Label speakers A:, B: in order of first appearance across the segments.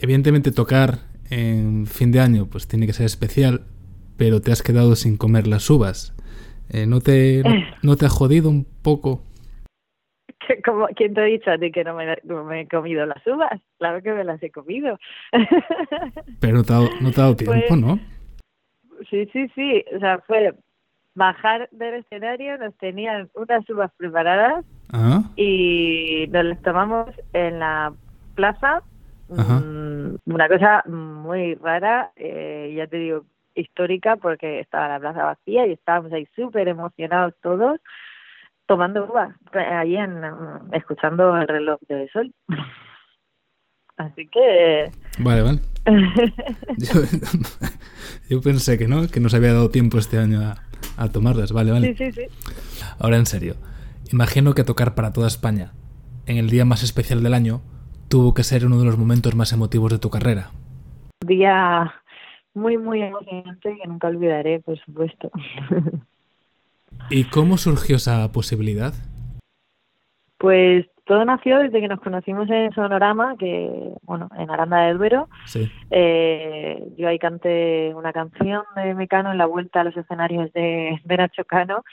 A: evidentemente tocar en fin de año pues tiene que ser especial, pero te has quedado sin comer las uvas. Eh, ¿no, te, no, te ha jodido un poco?
B: Como, ¿Quién te ha dicho a ti que no me, me, he comido las uvas? Claro que me las he comido.
A: Pero no te ha, no te ha dado tiempo,
B: Pues-
A: ¿no?
B: Sí, sí, sí. O sea, fue bajar del escenario, nos tenían unas uvas preparadas
A: Ah,
B: y nos las tomamos en la plaza.
A: Ajá.
B: Mm, Una cosa muy rara, eh, ya te digo, histórica, porque estaba la plaza vacía y estábamos ahí súper emocionados todos tomando uvas, ahí en, mm, escuchando el reloj del sol. Así que...
A: vale, vale. Yo, yo pensé que no, que no se había dado tiempo este año a, a tomarlas. Vale, vale.
B: sí, sí, sí.
A: Ahora en serio, imagino que tocar para toda España en el día más especial del año tuvo que ser uno de los momentos más emotivos de tu carrera.
B: Día muy, muy emocionante que nunca olvidaré, por supuesto.
A: ¿Y cómo surgió esa posibilidad?
B: Pues todo nació desde que nos conocimos en Sonorama, que, bueno, en Aranda del Duero.
A: Sí.
B: Eh, yo ahí canté una canción de Mecano en la vuelta a los escenarios de, de Nacho Cano,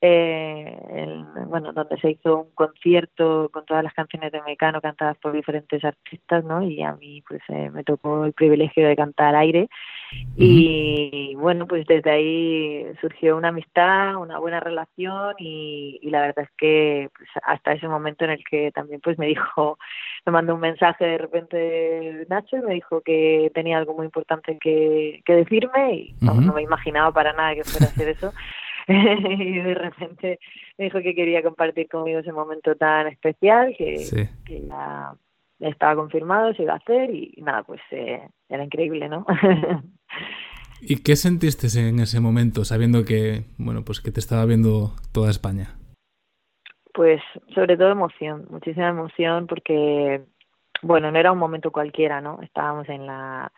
B: eh, en- bueno, donde se hizo un concierto con todas las canciones de Mecano cantadas por diferentes artistas, ¿no? Y a mí, pues, eh, me tocó el privilegio de cantar al aire. Y bueno, pues desde ahí surgió una amistad, una buena relación y, y la verdad es que pues, hasta ese momento en el que también pues me dijo, me mandó un mensaje de repente Nacho y me dijo que tenía algo muy importante que, que decirme y vamos,
A: Ujú.
B: no me imaginaba para nada que fuera a hacer eso. y de repente me dijo que quería compartir conmigo ese momento tan especial que,
A: Sí.
B: que ya estaba confirmado, se iba a hacer y, nada, pues eh, era increíble, ¿no?
A: ¿Y qué sentiste en ese momento sabiendo que, bueno, pues que te estaba viendo toda España?
B: Pues sobre todo emoción, muchísima emoción porque, bueno, no era un momento cualquiera, ¿no? Estábamos en la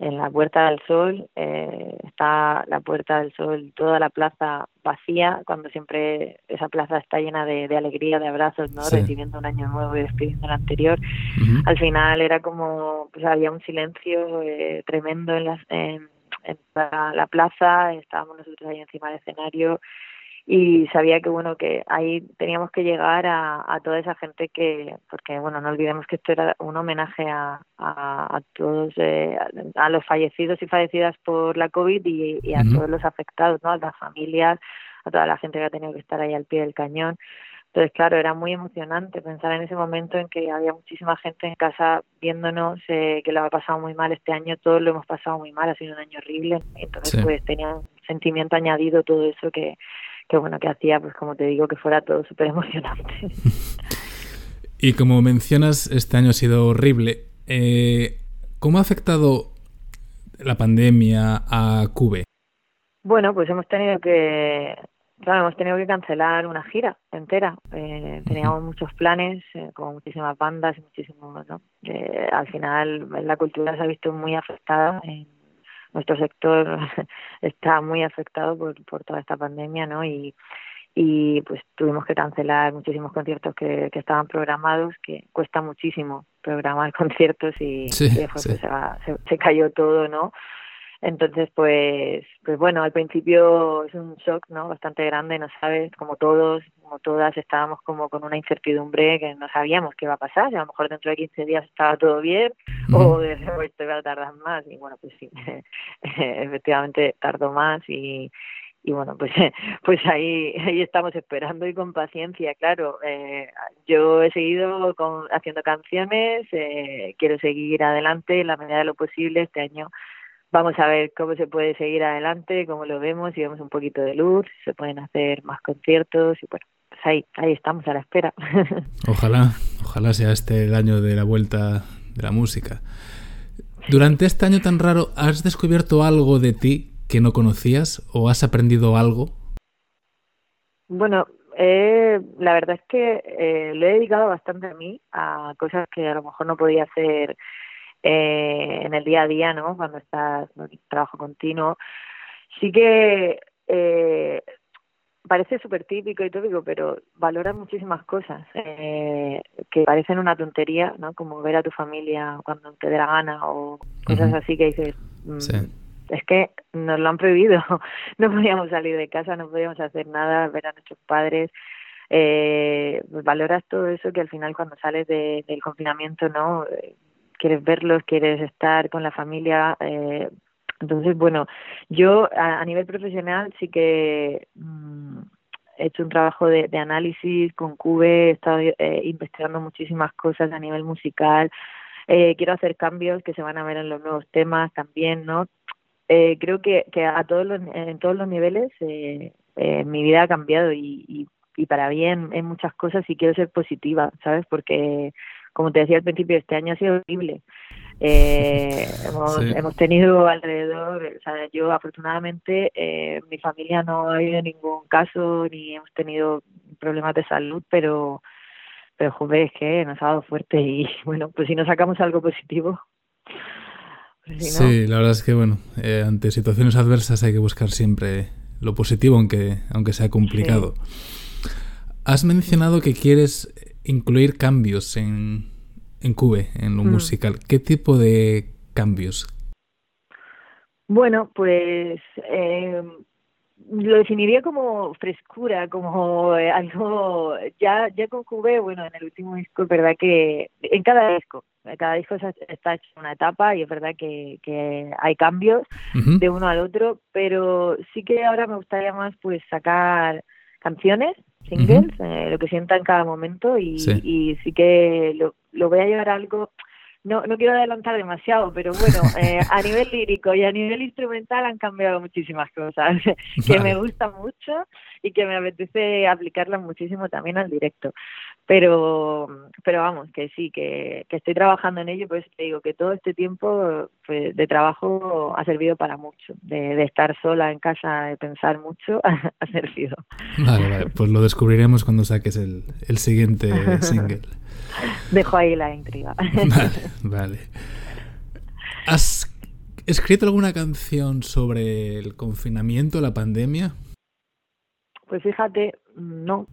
B: en la Puerta del Sol, eh, está la Puerta del Sol, toda la plaza vacía, cuando siempre esa plaza está llena de, de alegría, de abrazos, ¿no?
A: Sí.
B: Recibiendo un año nuevo y despidiendo el anterior. Al final era como, pues había un silencio eh, tremendo en, las, en, en la, la plaza, estábamos nosotros ahí encima del escenario y sabía que bueno que ahí teníamos que llegar a, a toda esa gente que porque bueno no olvidemos que esto era un homenaje a, a, a todos eh, a, los fallecidos y fallecidas por la covid y, y a todos los afectados no a las familias a toda la gente que ha tenido que estar ahí al pie del cañón. Entonces claro era muy emocionante pensar en ese momento en que había muchísima gente en casa viéndonos eh, que lo ha pasado muy mal este año todos lo hemos pasado muy mal ha sido un año horrible. Entonces
A: Sí.
B: pues tenía un sentimiento añadido todo eso que que bueno que hacía pues como te digo que fuera todo súper emocionante
A: Y como mencionas, este año ha sido horrible. Eh, ¿Cómo ha afectado la pandemia a Cube?
B: bueno pues hemos tenido que claro hemos tenido que cancelar una gira entera eh, teníamos muchos planes eh, con muchísimas bandas y muchísimos no Eh, al final la cultura se ha visto muy afectada en nuestro sector está muy afectado por, por toda esta pandemia no y y pues tuvimos que cancelar muchísimos conciertos que, que estaban programados, que cuesta muchísimo programar conciertos y,
A: Sí,
B: y después
A: sí.
B: pues, se, va- se, se cayó todo, ¿no? Entonces, pues, pues bueno, al principio es un shock, ¿no? Bastante grande, no sabes, como todos, como todas, estábamos como con una incertidumbre que no sabíamos qué iba a pasar, si a lo mejor dentro de 15 días estaba todo bien o de esto iba a tardar más. Y bueno, pues sí, efectivamente tardó más y, y bueno pues pues ahí ahí estamos esperando y con paciencia claro. Eh, yo he seguido con, haciendo canciones eh, quiero seguir adelante en la medida de lo posible. Este año vamos a ver cómo se puede seguir adelante cómo lo vemos si vemos un poquito de luz si se pueden hacer más conciertos y bueno pues ahí ahí estamos a la espera
A: Ojalá, ojalá sea este el año de la vuelta de la música. Durante este año tan raro, ¿has descubierto algo de ti que no conocías o has aprendido algo?
B: Bueno, eh, la verdad es que eh, lo he dedicado bastante a mí, a cosas que a lo mejor no podía hacer eh, en el día a día, ¿no? Cuando estás en trabajo continuo. Sí que eh, parece súper típico y tópico, pero valoras muchísimas cosas eh, que parecen una tontería, ¿no? Como ver a tu familia cuando te dé la gana o cosas así que dices, mm, es que nos lo han prohibido, no podíamos salir de casa, no podíamos hacer nada, ver a nuestros padres, eh, valoras todo eso que al final cuando sales del confinamiento, ¿no? Quieres verlos, quieres estar con la familia, eh, entonces, bueno, yo a, nivel profesional sí que mm, he hecho un trabajo de, análisis con Cube, he estado eh, investigando muchísimas cosas a nivel musical, eh, quiero hacer cambios que se van a ver en los nuevos temas también, ¿no? Eh, creo que, que a todos los, en todos los niveles eh, eh, mi vida ha cambiado y, y, y para bien en muchas cosas y quiero ser positiva, ¿sabes? Porque, como te decía al principio, este año ha sido horrible. Eh, hemos, hemos tenido alrededor, o sea, yo afortunadamente, eh, mi familia no ha habido ningún caso ni hemos tenido problemas de salud, pero, pero joder, es que nos ha dado fuerte y bueno, pues si no sacamos algo positivo.
A: Pues sí, la verdad es que bueno, eh, ante situaciones adversas hay que buscar siempre lo positivo, aunque, aunque sea complicado. Has mencionado que quieres incluir cambios en, en Cube, en lo mm. musical. ¿Qué tipo de cambios?
B: Bueno, pues eh, lo definiría como frescura, como eh, algo ya ya con Cube, bueno, en el último disco es verdad que en cada disco, cada disco está hecho una etapa y es verdad que, que hay cambios de uno al otro, pero sí que ahora me gustaría más pues sacar canciones singles, eh, lo que sienta en cada momento y sí, y sí que lo, lo voy a llevar a algo no, no quiero adelantar demasiado, pero bueno, eh, a nivel lírico y a nivel instrumental han cambiado muchísimas cosas que me gustan mucho y que me apetece aplicarlas muchísimo también al directo. Pero, pero vamos, que sí, que, que estoy trabajando en ello, pues te digo que todo este tiempo pues, de trabajo ha servido para mucho, de, de estar sola en casa, de pensar mucho, ha, servido.
A: Vale, vale, pues lo descubriremos cuando saques el, el siguiente single.
B: Dejo ahí la intriga.
A: Vale, vale. ¿Has escrito alguna canción sobre el confinamiento, la pandemia?
B: Pues fíjate, no.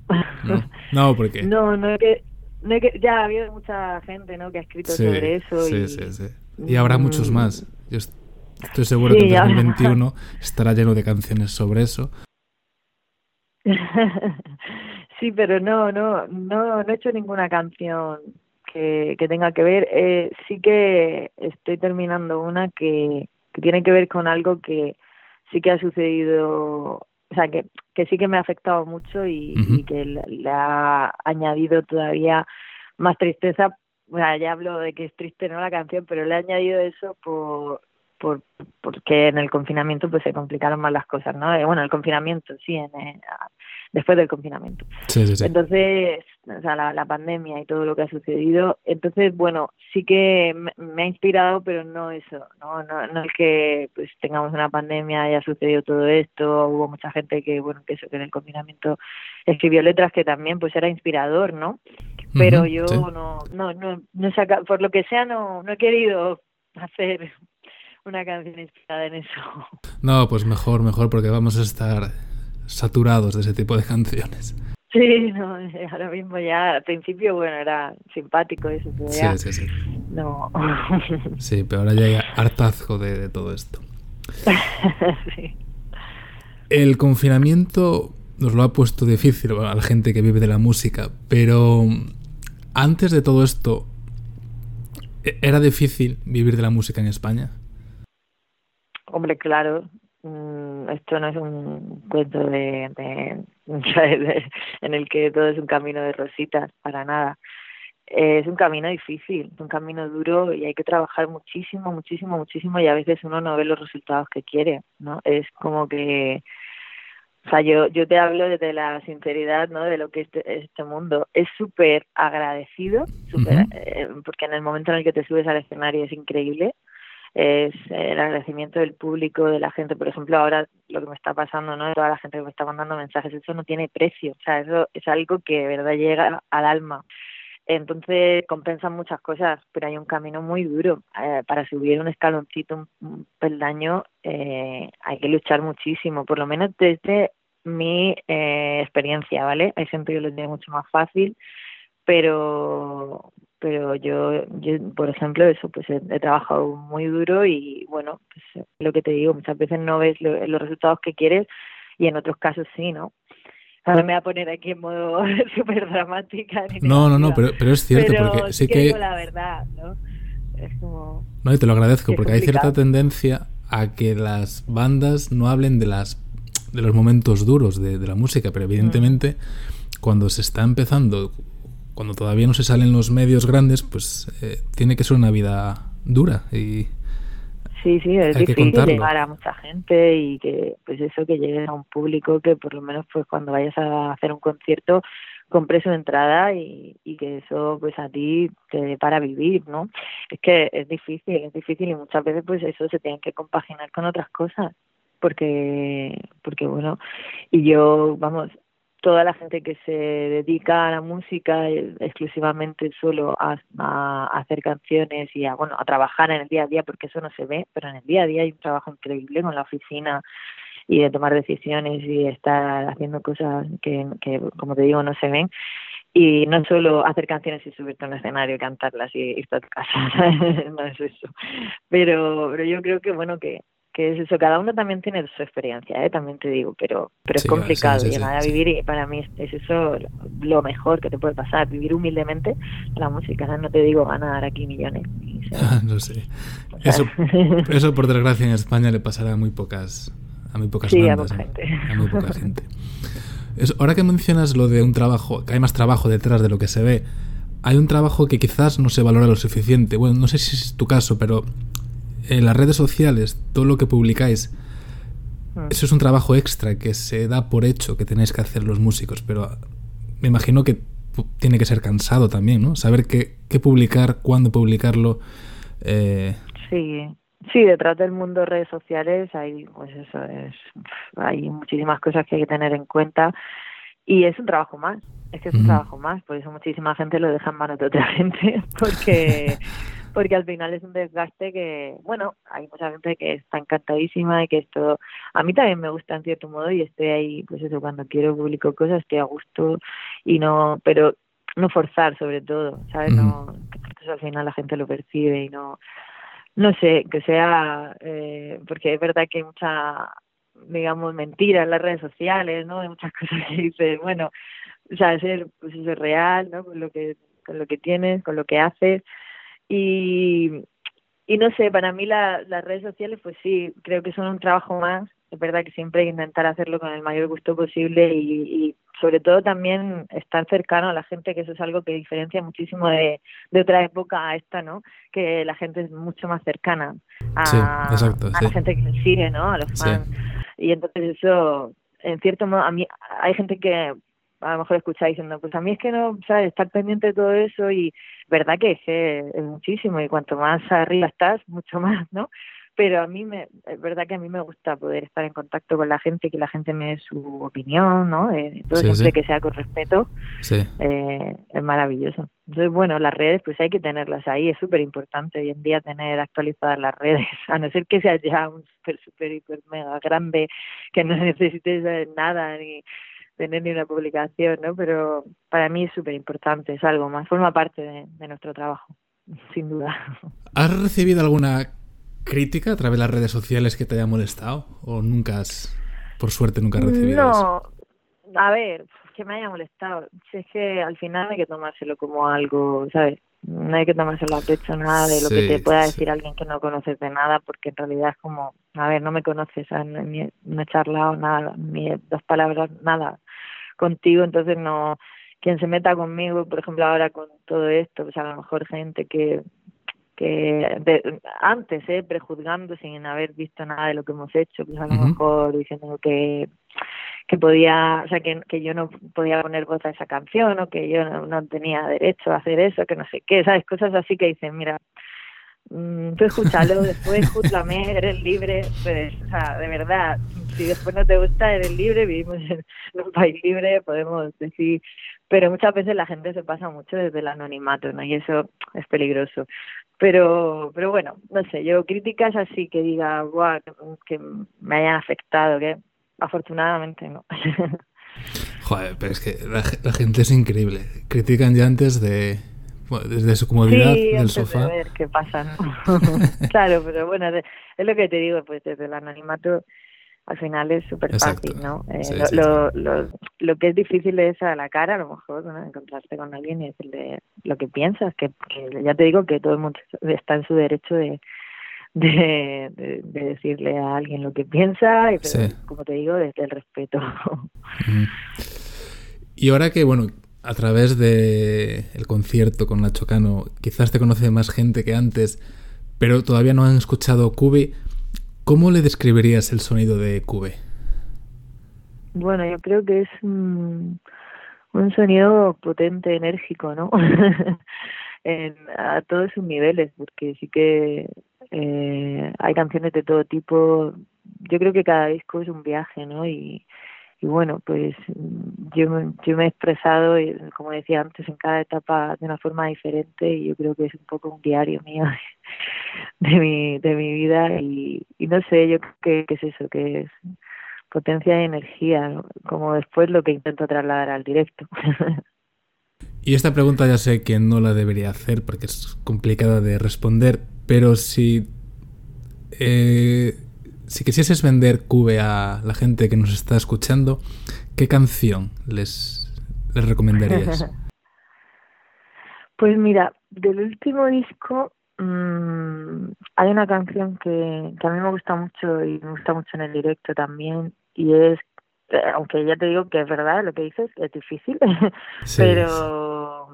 A: No, no ¿por qué?
B: No, no es que, no es que ya ha habido mucha gente ¿no? que ha escrito sí, sobre eso.
A: Sí, y... sí, sí. Y habrá muchos más. Yo estoy seguro sí, que en 2021 estará lleno de canciones sobre eso.
B: Sí, pero no, no, no, no he hecho ninguna canción que, que tenga que ver. Eh, sí que estoy terminando una que, que tiene que ver con algo que sí que ha sucedido, o sea, que, que sí que me ha afectado mucho y, uh -huh. y que le, le, ha añadido todavía más tristeza. O sea, ya hablo de que es triste no la canción, pero le ha añadido eso por por porque en el confinamiento pues se complicaron más las cosas, ¿no? Eh, bueno, el confinamiento, sí, en, eh, después del confinamiento.
A: Sí, sí, sí.
B: Entonces, o sea, la, la, pandemia y todo lo que ha sucedido, entonces, bueno, sí que me, me, ha inspirado, pero no eso, no, no, no es que pues tengamos una pandemia, haya sucedido todo esto, hubo mucha gente que, bueno, que eso, que en el confinamiento escribió letras que también pues era inspirador, ¿no? Pero uh -huh, yo no, no, no, no saca, por lo que sea, no, no he querido hacer una canción inspirada en eso.
A: No, pues mejor, mejor, porque vamos a estar saturados de ese tipo de canciones.
B: Sí, no, ahora mismo ya, al principio, bueno, era simpático eso, pero
A: sí,
B: ya,
A: sí, sí.
B: No.
A: Sí, pero ahora ya hay hartazgo de, de todo esto.
B: sí.
A: El confinamiento nos lo ha puesto difícil a la gente que vive de la música, pero antes de todo esto, ¿e-, ¿era difícil vivir de la música en España?
B: Hombre, claro, mm, esto no es un cuento de, de, de, en el que todo es un camino de rositas, para nada. Es un camino difícil, un camino duro y hay que trabajar muchísimo, muchísimo, muchísimo y a veces uno no ve los resultados que quiere, ¿no? Es como que, o sea, yo, yo te hablo desde la sinceridad, ¿no? De lo que es este, este mundo. Es súper agradecido, super, uh -huh. eh, porque en el momento en el que te subes al escenario es increíble, es el agradecimiento del público, de la gente. Por ejemplo, ahora lo que me está pasando, ¿no? Toda la gente que me está mandando mensajes, eso no tiene precio. O sea, eso es algo que de verdad llega al alma. Entonces compensan muchas cosas, pero hay un camino muy duro. Eh, para subir un escaloncito, un peldaño, eh, hay que luchar muchísimo, por lo menos desde mi eh, experiencia, ¿vale? Hay gente que lo tiene mucho más fácil, pero pero yo, yo por ejemplo, eso, pues he, trabajado muy duro y bueno, pues lo que te digo, muchas veces no ves los resultados que quieres y en otros casos sí, ¿no? Ahora me voy a poner aquí en modo súper dramática.
A: No, no, no, pero, pero es cierto, porque sí que...
B: Digo la verdad, ¿no? Es como...
A: No, y te lo agradezco, porque hay cierta tendencia a que las bandas no hablen de las de los momentos duros de, la música, pero evidentemente mm. cuando se está empezando cuando todavía no se salen los medios grandes, pues eh, tiene que ser una vida dura y
B: sí, sí, es difícil llegar a mucha gente y que pues eso que llegues a un público que por lo menos pues cuando vayas a hacer un concierto compre su entrada y, y que eso pues a ti te dé para vivir, ¿no? Es que es difícil, es difícil y muchas veces pues eso se tiene que compaginar con otras cosas porque porque bueno y yo vamos toda la gente que se dedica a la música eh, exclusivamente solo a, hacer canciones y a bueno a trabajar en el día a día porque eso no se ve pero en el día a día hay un trabajo increíble con la oficina y de tomar decisiones y estar haciendo cosas que, como te digo no se ven. Y no solo hacer canciones y subirte a un escenario y cantarlas y irte a tu casa no es eso. Pero pero yo creo que bueno que que es eso, cada uno también tiene su experiencia, ¿eh? también te digo, pero pero es complicado llegar a vivir y para mí es eso lo mejor que te puede pasar, vivir humildemente la música, no te digo ganar aquí millones.
A: no sé. Eso, eso por desgracia en España le pasará a muy pocas a muy pocas bandas, a, muy poca gente. ahora que mencionas lo de un trabajo, que hay más trabajo detrás de lo que se ve, hay un trabajo que quizás no se valora lo suficiente. Bueno, no sé si es tu caso, pero en las redes sociales, todo lo que publicáis, mm. eso es un trabajo extra que se da por hecho que tenéis que hacer los músicos, pero me imagino que tiene que ser cansado también, ¿no? Saber qué, qué publicar, cuándo publicarlo.
B: Eh... Sí, sí, detrás del mundo de redes sociales hay, pues eso, es, hay muchísimas cosas que hay que tener en cuenta y es un trabajo más, es que es un trabajo más, por eso muchísima gente lo deja en manos de otra gente, porque porque al final es un desgaste que, bueno, hay mucha gente que está encantadísima y que esto, a mí también me gusta en cierto modo y estoy ahí, pues eso, cuando quiero publico cosas estoy a gusto y no, pero no forzar sobre todo, ¿sabes? No, que al final la gente lo percibe y no, no sé, que sea, eh, porque es verdad que hay mucha, digamos, mentira en las redes sociales, ¿no? Hay muchas cosas que dices, bueno, o sea, ser, pues eso es real, ¿no? Con lo que, con lo que tienes, con lo que haces y, y no sé, para mí la, las redes sociales, pues sí, creo que son un trabajo más. Es verdad que siempre hay que intentar hacerlo con el mayor gusto posible y, y sobre todo también estar cercano a la gente, que eso es algo que diferencia muchísimo de, de otra época a esta, ¿no? Que la gente es mucho más cercana a, a la gente que le sigue, ¿no? A los fans. Y entonces eso, en cierto modo, a mí hay gente que a lo mejor escucháis diciendo, pues a mí es que no, ¿sabes? Estar pendiente de todo eso y verdad que es, es muchísimo y cuanto más arriba estás, mucho más, ¿no? Pero a mí me, es verdad que a mí me gusta poder estar en contacto con la gente, que la gente me dé su opinión, ¿no? Eh, todo siempre que sea con respeto, eh, es maravilloso. Entonces, bueno, las redes pues hay que tenerlas ahí, es súper importante hoy en día tener actualizadas las redes, a no ser que sea ya un súper, súper, hiper, mega grande, que no necesites nada, ni tener ni una publicación, ¿no? Pero para mí es súper importante, es algo más, forma parte de, nuestro trabajo, sin duda.
A: ¿Has recibido alguna crítica a través de las redes sociales que te haya molestado? ¿O nunca has, por suerte, nunca has recibido
B: no, a ver, que me haya molestado. es que al final hay que tomárselo como algo, ¿sabes? no hay que tomárselo a pecho nada de lo que te pueda decir alguien que no conoces de nada, porque en realidad es como, a ver, no me conoces, ni, no he charlado nada, ni dos palabras, nada contigo, entonces no, quien se meta conmigo, por ejemplo, ahora con todo esto, pues a lo mejor gente que que de, antes, eh, prejuzgando sin haber visto nada de lo que hemos hecho, pues a lo mejor diciendo que que podía, o sea, que, que yo no podía poner voz a esa canción o que yo no, tenía derecho a hacer eso, que no sé qué, ¿sabes? Cosas así que dicen, mira, tú escúchalo, después júzgame, eres libre, pues, o sea, de verdad, si después no te gusta, eres libre, vivimos en un país libre, podemos decir, pero muchas veces la gente se pasa mucho desde el anonimato, ¿no? Y eso es peligroso. Pero, pero bueno, no sé, yo críticas así que diga, Buah, que me hayan afectado, que afortunadamente no.
A: Joder, pero es que la, gente es increíble. Critican ya antes de, desde su comodidad del sofá.
B: De ver qué pasa, claro, pero bueno, es lo que te digo, pues desde el anonimato al final es súper fácil, ¿no? Eh, lo, Lo, lo, que es difícil es a la cara, a lo mejor, ¿no? encontrarte con alguien y decirle lo que piensas, que, ya te digo que todo el mundo está en su derecho de, de, decirle a alguien lo que piensa, y, pero, como te digo, desde el respeto.
A: Y ahora que, bueno, a través de el concierto con Nacho Cano, quizás te conoce más gente que antes, pero todavía no han escuchado Cube, ¿Cómo le describirías el sonido de Cube?
B: Bueno, yo creo que es un, sonido potente, enérgico, ¿no? en, a todos sus niveles, porque sí que eh, hay canciones de todo tipo. Yo creo que cada disco es un viaje, ¿no? Y, y bueno, pues yo, yo me he expresado, como decía antes, en cada etapa de una forma diferente y yo creo que es un poco un diario mío de, mi, de mi vida y, no sé, yo creo que, es eso, que es potencia y energía, como después lo que intento trasladar al directo.
A: Y esta pregunta ya sé que no la debería hacer porque es complicada de responder, pero si eh, si quisieses vender Cube a la gente que nos está escuchando, ¿qué canción les, les recomendarías?
B: pues mira, del último disco mmm, hay una canción que, que a mí me gusta mucho y me gusta mucho en el directo también y es eh, aunque ya te digo que es verdad lo que dices, es difícil, pero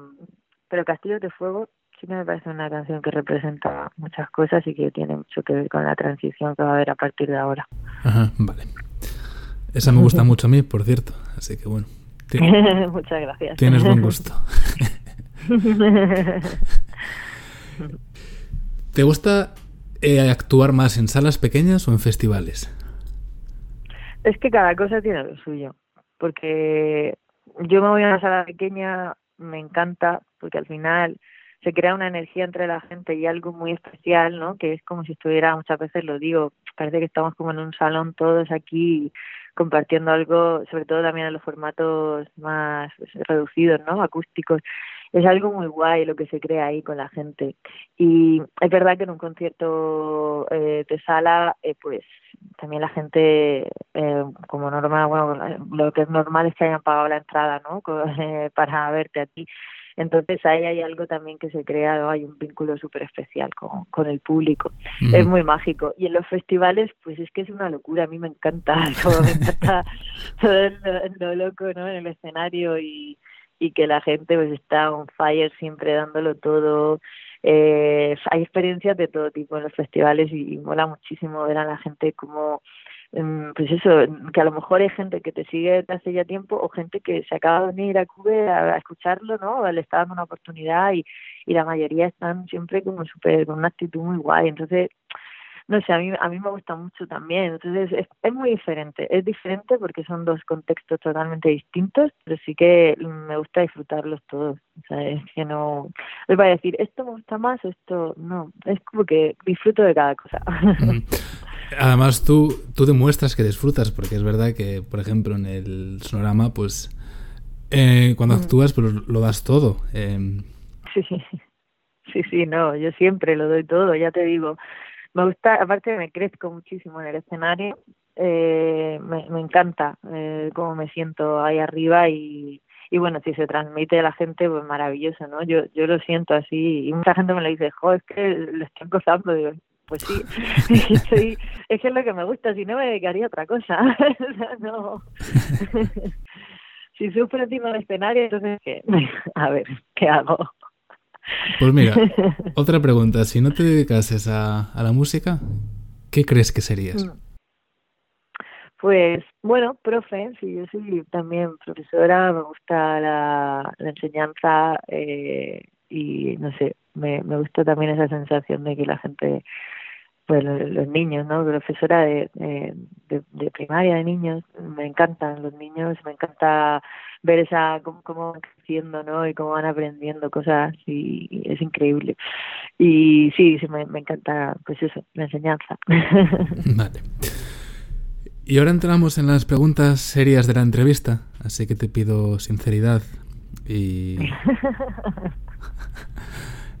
B: pero Castillo de Fuego sí que me parece una canción que representa muchas cosas y que tiene mucho que ver con la transición que va a haber a partir de ahora.
A: Ajá, vale. Esa me gusta mucho a mí, por cierto, así que bueno.
B: Muchas gracias.
A: Tienes buen gusto. ¿Te gusta eh, actuar más en salas pequeñas o en festivales?
B: Es que cada cosa tiene lo suyo, porque yo me voy a una sala pequeña, me encanta, porque al final se crea una energía entre la gente y algo muy especial, ¿no? Que es como si estuviera, muchas veces lo digo, parece que estamos como en un salón todos aquí compartiendo algo, sobre todo también en los formatos más reducidos, ¿no? Acústicos. Es algo muy guay lo que se crea ahí con la gente. Y es verdad que en un concierto eh, de sala, eh, pues también la gente, eh, como normal, bueno, lo que es normal es que hayan pagado la entrada, ¿no? para verte a ti entonces ahí hay algo también que se crea, hay un vínculo súper especial con, con el público. Es muy mágico. Y en los festivales, pues es que es una locura. A mí me encanta, todo, me encanta todo lo, loco ¿no? en el escenario y, y que la gente pues está on fire siempre dándolo todo. Eh, hay experiencias de todo tipo en los festivales y, y mola muchísimo ver a la gente como pues eso, que a lo mejor hay gente que te sigue desde hace ya tiempo o gente que se acaba de venir a Cuba a, escucharlo, ¿no? Le está dando una oportunidad y, y la mayoría están siempre como súper, con una actitud muy guay. Entonces, no sé, a mí, a mí me gusta mucho también. Entonces, es, es muy diferente. Es diferente porque son dos contextos totalmente distintos, pero sí que me gusta disfrutarlos todos. O sea, es que no. Les voy a decir, esto me gusta más, esto no. Es como que disfruto de cada cosa.
A: Además, tú, tú demuestras que disfrutas, porque es verdad que, por ejemplo, en el sonorama, pues eh, cuando mm. actúas, pues lo das todo.
B: Eh. Sí, sí, sí, no, yo siempre lo doy todo, ya te digo. Me gusta, aparte me crezco muchísimo en el escenario, eh, me, me encanta eh, cómo me siento ahí arriba y, y bueno, si se transmite a la gente, pues maravilloso, ¿no? Yo yo lo siento así y mucha gente me lo dice, jo, es que lo estoy gozando, digo, pues sí, es que es lo que me gusta, si no me dedicaría a otra cosa. no. si sufro encima del escenario, entonces, ¿qué? a ver, ¿qué hago?
A: Pues mira, otra pregunta, si no te dedicases a, a la música, ¿qué crees que serías? Mm.
B: Pues bueno, profe, sí, yo soy también profesora, me gusta la, la enseñanza eh, y no sé, me, me gusta también esa sensación de que la gente pues los niños, ¿no? Profesora de, de, primaria de niños, me encantan los niños, me encanta ver esa cómo, van creciendo, ¿no? Y cómo van aprendiendo cosas y, es increíble. Y sí, sí me, me encanta, pues eso, la enseñanza.
A: Vale. Y ahora entramos en las preguntas serias de la entrevista, así que te pido sinceridad y...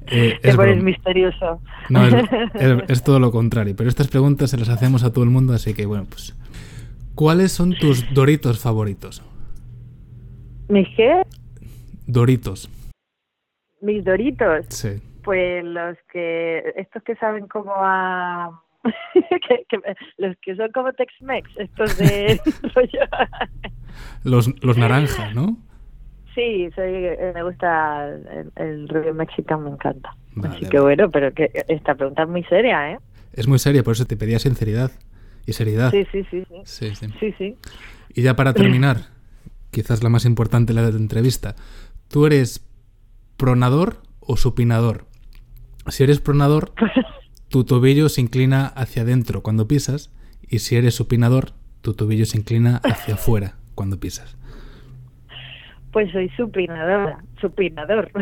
B: eh, es Te misterioso.
A: No, es, es, todo lo contrario, pero estas preguntas se las hacemos a todo el mundo, así que bueno, pues... ¿Cuáles son tus doritos favoritos?
B: ¿Mis qué?
A: Doritos.
B: ¿Mis doritos?
A: Sí.
B: Pues los que... Estos que saben cómo a que, los que son como Tex-Mex, estos de
A: los, los naranjas, ¿no?
B: Sí, soy, eh, me gusta el, el mexicano, me encanta. Así que bueno, pero que esta pregunta es muy seria, ¿eh?
A: Es muy seria, por eso te pedía sinceridad y seriedad.
B: Sí, sí, sí.
A: Sí, sí.
B: sí, sí.
A: Y ya para terminar, quizás la más importante de la entrevista, ¿tú eres pronador o supinador? Si eres pronador, tu tobillo se inclina hacia adentro cuando pisas y si eres supinador, tu tobillo se inclina hacia afuera cuando pisas.
B: Pues soy supinadora, supinador.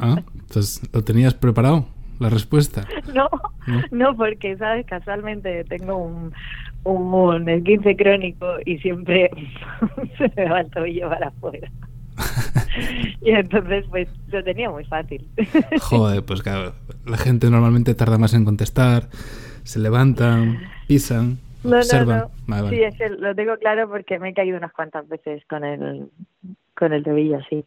A: Ah, entonces, ¿lo tenías preparado la respuesta?
B: No, no, porque, ¿sabes? Casualmente tengo un, un esguince crónico y siempre se me va el tobillo para afuera. y entonces pues lo tenía muy fácil.
A: Joder, pues claro, la gente normalmente tarda más en contestar, se levantan, pisan, observan.
B: Sí, es que lo tengo claro porque me he caído unas cuantas veces con el, con el tobillo así.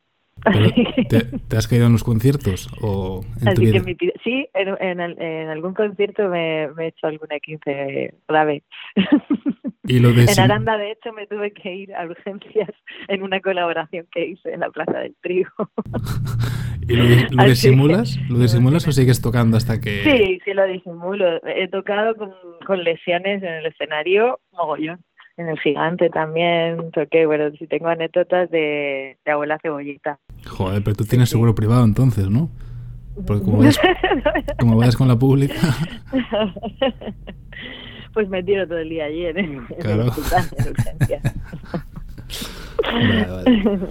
A: Te, has caído en los conciertos o en
B: sí, en, en, algún concierto me, me, he hecho alguna 15 grave.
A: ¿Y lo de
B: en Aranda, de hecho, me tuve que ir a urgencias en una colaboración que hice en la Plaza del Trigo.
A: ¿Y lo, lo disimulas? ¿Lo disimulas o sigues tocando hasta que...?
B: Sí, sí lo disimulo. He tocado con, con lesiones en el escenario, mogollón en el gigante también toqué, bueno, si tengo anécdotas de, de abuela cebollita.
A: Joder, pero tú tienes seguro privado entonces, ¿no? Porque como vayas, como vayas con la pública...
B: pues me tiro todo el día allí en,
A: claro.
B: en, urgencia.
A: vale, vale.